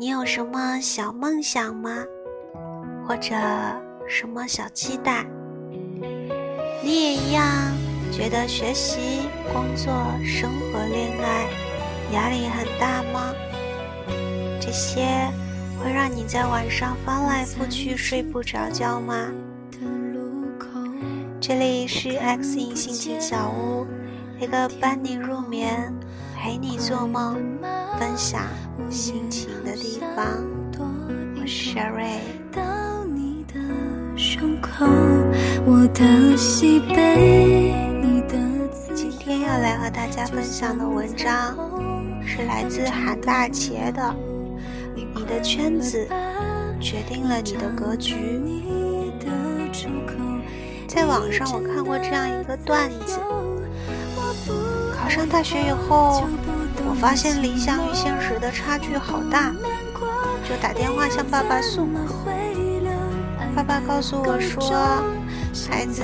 你有什么小梦想吗？或者什么小期待？你也一样觉得学习、工作、生活、恋爱压力很大吗？这些会让你在晚上翻来覆去睡不着觉吗？这里是 X 音心情小屋，一个伴你入眠、陪你做梦、分享。心情的地方，我是 Sherry。今天要来和大家分享的文章是来自韩大茄的《你的圈子决定了你的格局》。在网上我看过这样一个段子：上大学以后。我发现理想与现实的差距好大，就打电话向爸爸诉苦。爸爸告诉我说：“孩子，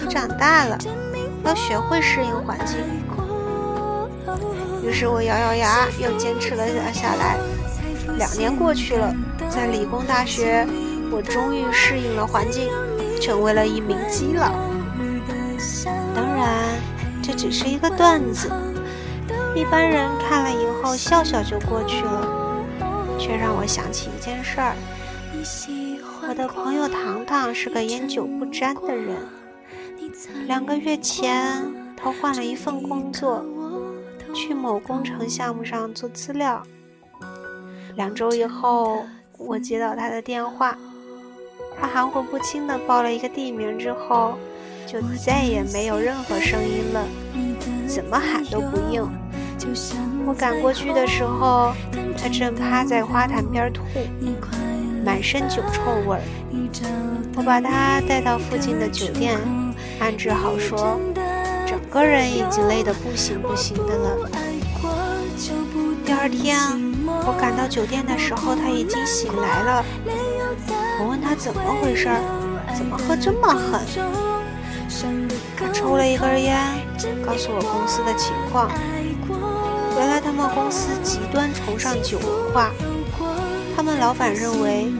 你长大了，要学会适应环境。”于是我咬咬牙，又坚持了下来。两年过去了，在理工大学，我终于适应了环境，成为了一名基佬。只是一个段子。一般人看了以后笑笑就过去了，却让我想起一件事儿。我的朋友糖糖是个烟酒不沾的人。两个月前，他换了一份工作，去某工程项目上做资料。两周以后，我接到他的电话，他含糊不清的报了一个地名之后，就再也没有任何声音了，怎么喊都不应。我赶过去的时候，他正趴在花坛边吐，满身酒臭味儿。我把他带到附近的酒店安置好，说整个人已经累得不行不行的了。第二天我赶到酒店的时候，他已经醒来了。我问他怎么回事儿，怎么喝这么狠？他抽了一根烟，告诉我公司的情况。原来他们公司极端崇尚酒文化，他们老板认为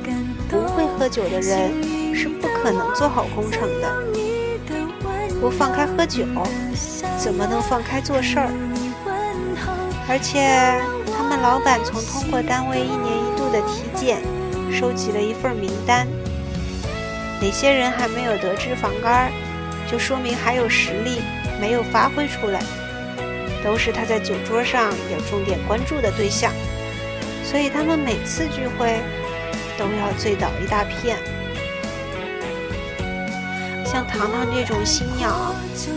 不会喝酒的人是不可能做好工程的。不放开喝酒，怎么能放开做事儿？而且他们老板从通过单位一年一度的体检，收集了一份名单，哪些人还没有得脂肪肝，就说明还有实力没有发挥出来。都是他在酒桌上要重点关注的对象，所以他们每次聚会都要醉倒一大片。像糖糖这种新鸟，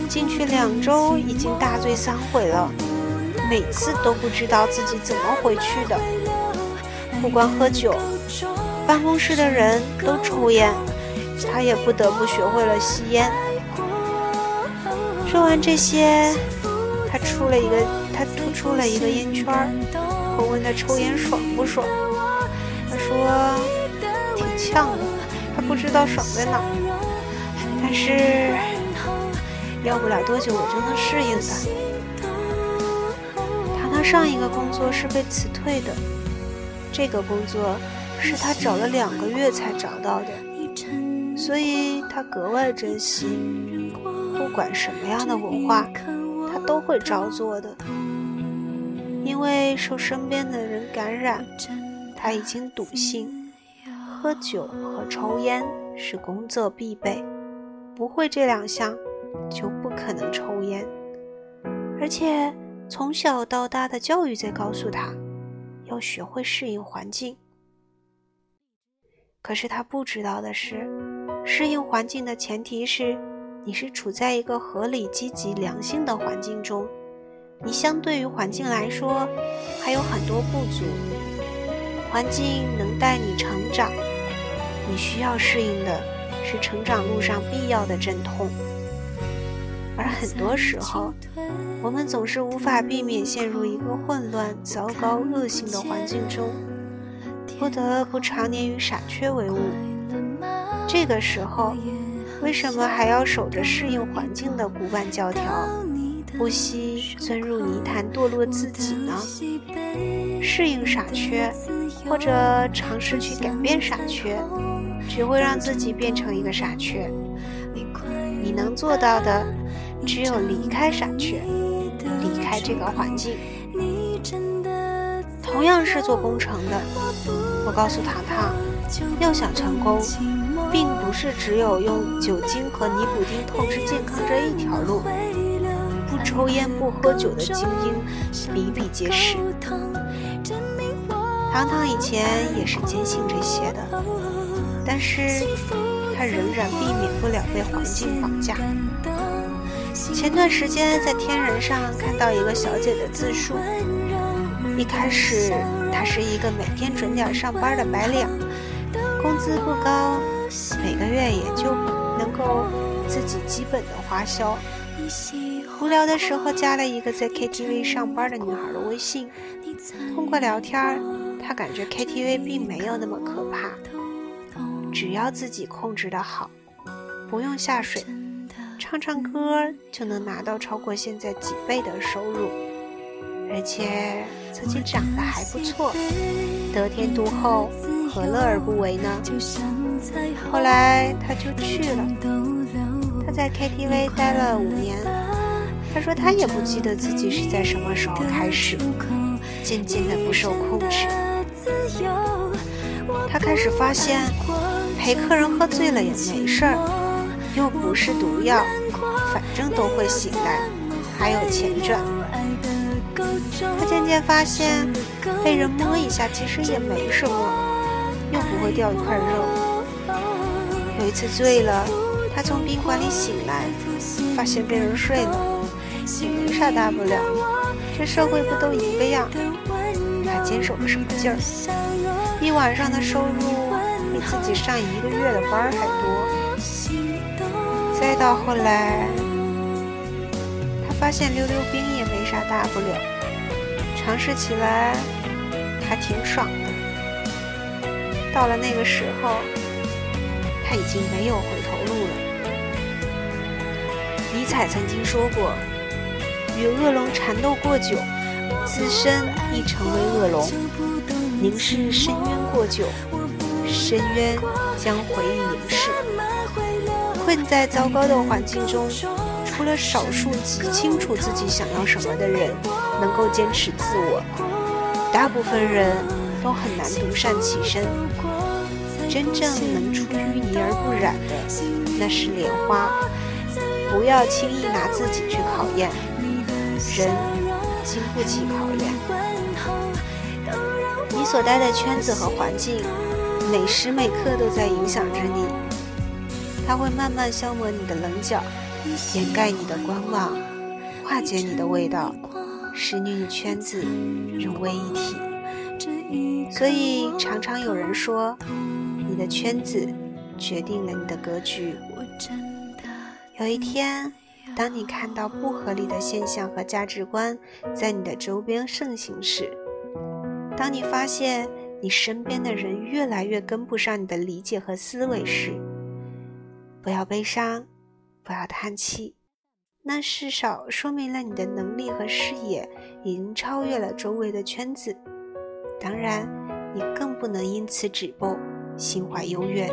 进去两周已经大醉三回了，每次都不知道自己怎么回去的。不光喝酒，办公室的人都抽烟，他也不得不学会了吸烟。说完这些。他出了一个，他吐出了一个烟圈儿。我问他抽烟爽不爽，他说挺呛的，他不知道爽在哪，但是要不了多久我就能适应的。他那上一个工作是被辞退的，这个工作是他找了两个月才找到的，所以他格外珍惜，管什么样的文化。他都会照做的，因为受身边的人感染，他已经笃信，喝酒和抽烟是工作必备，不会这两项就不可能抽烟。而且从小到大的教育在告诉他，要学会适应环境。可是他不知道的是，适应环境的前提是。你是处在一个合理、积极、良性的环境中，你相对于环境来说还有很多不足。环境能带你成长，你需要适应的是成长路上必要的阵痛。而很多时候，我们总是无法避免陷入一个混乱、糟糕、恶性的环境中，不得不常年与傻缺为伍。这个时候。为什么还要守着适应环境的古板教条？不惜钻入泥潭堕落自己呢？适应傻缺，或者尝试去改变傻缺，只会让自己变成一个傻缺。你能做到的，只有离开傻缺，离开这个环境。同样是做工程的，我告诉糖糖，要想成功，并不是只有用酒精和尼古丁透支健康这一条路。不抽烟不喝酒的精英比比皆是。糖糖以前也是坚信这些的，但是他仍然避免不了被环境绑架。前段时间在天人上看到一个小姐的自述，一开始她是一个每天准点上班的白领，工资不高，每个月也就能够自己基本的花销。无聊的时候加了一个在 KTV 上班的女孩的微信，通过聊天，她感觉 KTV 并没有那么可怕，只要自己控制的好，不用下水，唱唱歌就能拿到超过现在几倍的收入，而且自己长得还不错，得天独厚，何乐而不为呢？后来他就去了，他在 KTV 待了五年。他说他也不记得自己是在什么时候开始，渐渐的不受控制。他开始发现，陪客人喝醉了也没事儿，又不是毒药，反正都会醒来，还有钱赚。他渐渐发现，被人摸一下其实也没什么，又不会掉一块肉。有一次醉了，他从宾馆里醒来，发现被人睡了。也没啥大不了，这社会不都一个样？还坚守个什么劲儿？一晚上的收入比自己上一个月的班还多。再到后来，他发现溜溜冰也没啥大不了，尝试起来还挺爽的。到了那个时候，他已经没有回头路了。尼采曾经说过。与恶龙缠斗过久，自身亦成为恶龙；凝视深渊过久，深渊将回以凝视。困在糟糕的环境中，除了少数极清楚自己想要什么的人能够坚持自我，大部分人都很难独善其身。真正能出淤泥而不染的，那是莲花。不要轻易拿自己去考验。人经不起考验，你所待的圈子和环境，每时每刻都在影响着你。它会慢慢消磨你的棱角，掩盖你的光芒，化解你的味道，使你与圈子融为一体。所以，常常有人说，你的圈子决定了你的格局。有一天。当你看到不合理的现象和价值观在你的周边盛行时，当你发现你身边的人越来越跟不上你的理解和思维时，不要悲伤，不要叹气，那至少说明了你的能力和视野已经超越了周围的圈子。当然，你更不能因此止步，心怀优越，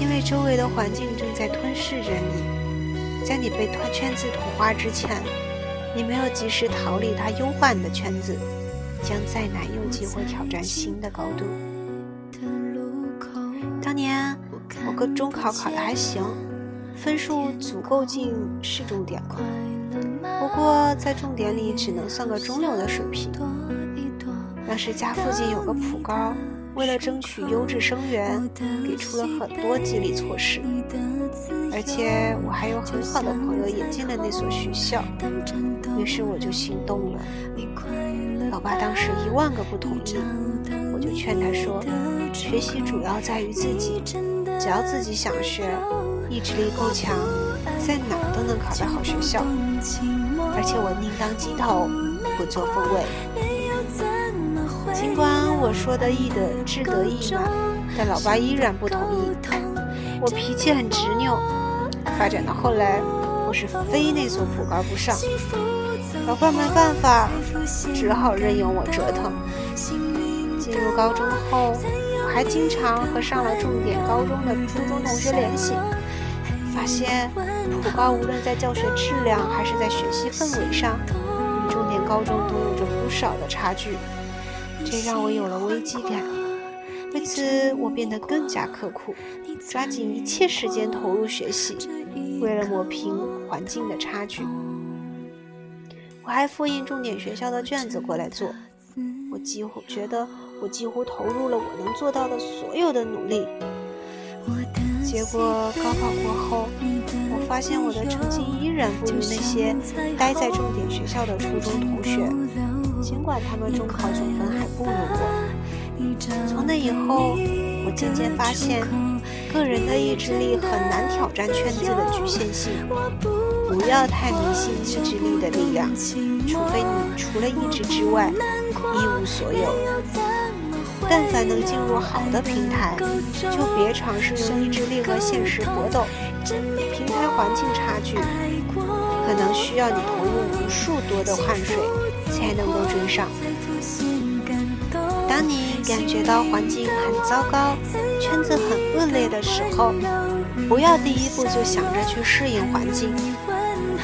因为周围的环境正在吞噬着你。在你被圈圈子同化之前，你没有及时逃离它优化你的圈子，将再难有机会挑战新的高度。当年我个中考考的还行，分数足够进市重点了，不过在重点里只能算个中游的水平。当时家附近有个普高。为了争取优质生源，给出了很多激励措施，而且我还有很好的朋友也进了那所学校，于是我就心动了。老爸当时一万个不同意，我就劝他说：“学习主要在于自己，只要自己想学，意志力够强，在哪都能考到好学校。而且我宁当鸡头，不做凤尾。”尽管我说的义的志得意满，但老爸依然不同意。我脾气很执拗，发展到后来，我是非那所普高不上。老爸没办法，只好任由我折腾。进入高中后，我还经常和上了重点高中的初中同学联系，发现普高无论在教学质量还是在学习氛围上，与重点高中都有着不少的差距，这让我有了危机感。为此，我变得更加刻苦，抓紧一切时间投入学习，为了抹平环境的差距。我还复印重点学校的卷子过来做，我几乎觉得我几乎投入了我能做到的所有的努力。结果高考过后，我发现我的成绩依然不如那些待在重点学校的初中同学，尽管他们中考总分还不如我。从那以后，我渐渐发现，个人的意志力很难挑战圈子的局限性。不要太迷信意志力的力量，除非你除了意志之外一无所有。但凡能进入好的平台，就别尝试用意志力和现实搏斗。平台环境差距，可能需要你投入无数多的汗水才能够追上。当你感觉到环境很糟糕，圈子很恶劣的时候，不要第一步就想着去适应环境。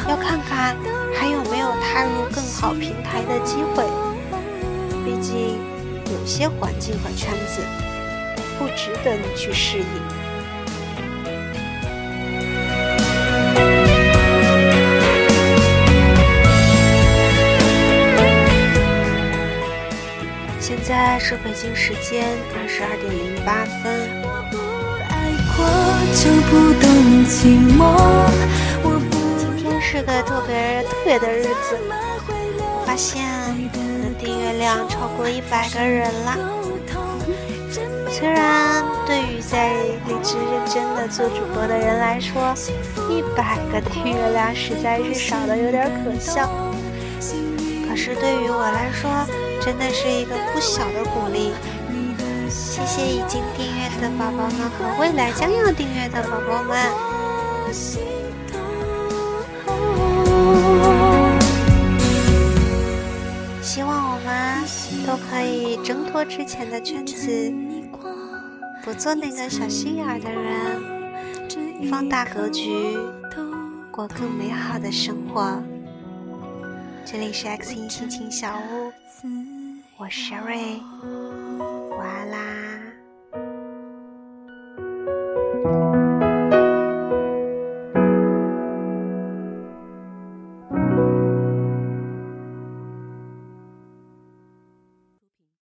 要看看还有没有踏入更好平台的机会。毕竟，有些环境和圈子不值得你去适应。在是北京时间二十二点零八分。是个特别特别的日子，发现订阅量超过一百个人了。虽然对于在荔枝认真的做主播的人来说，一百个订阅量实在是少的有点可笑。可是对于我来说，真的是一个不小的鼓励。谢谢已经订阅的宝宝们和未来将要订阅的宝宝们。希望我们都可以挣脱之前的圈子，不做那个小心眼的人，放大格局，过更美好的生活。这里是 X 音心情小屋，我是 Sherry。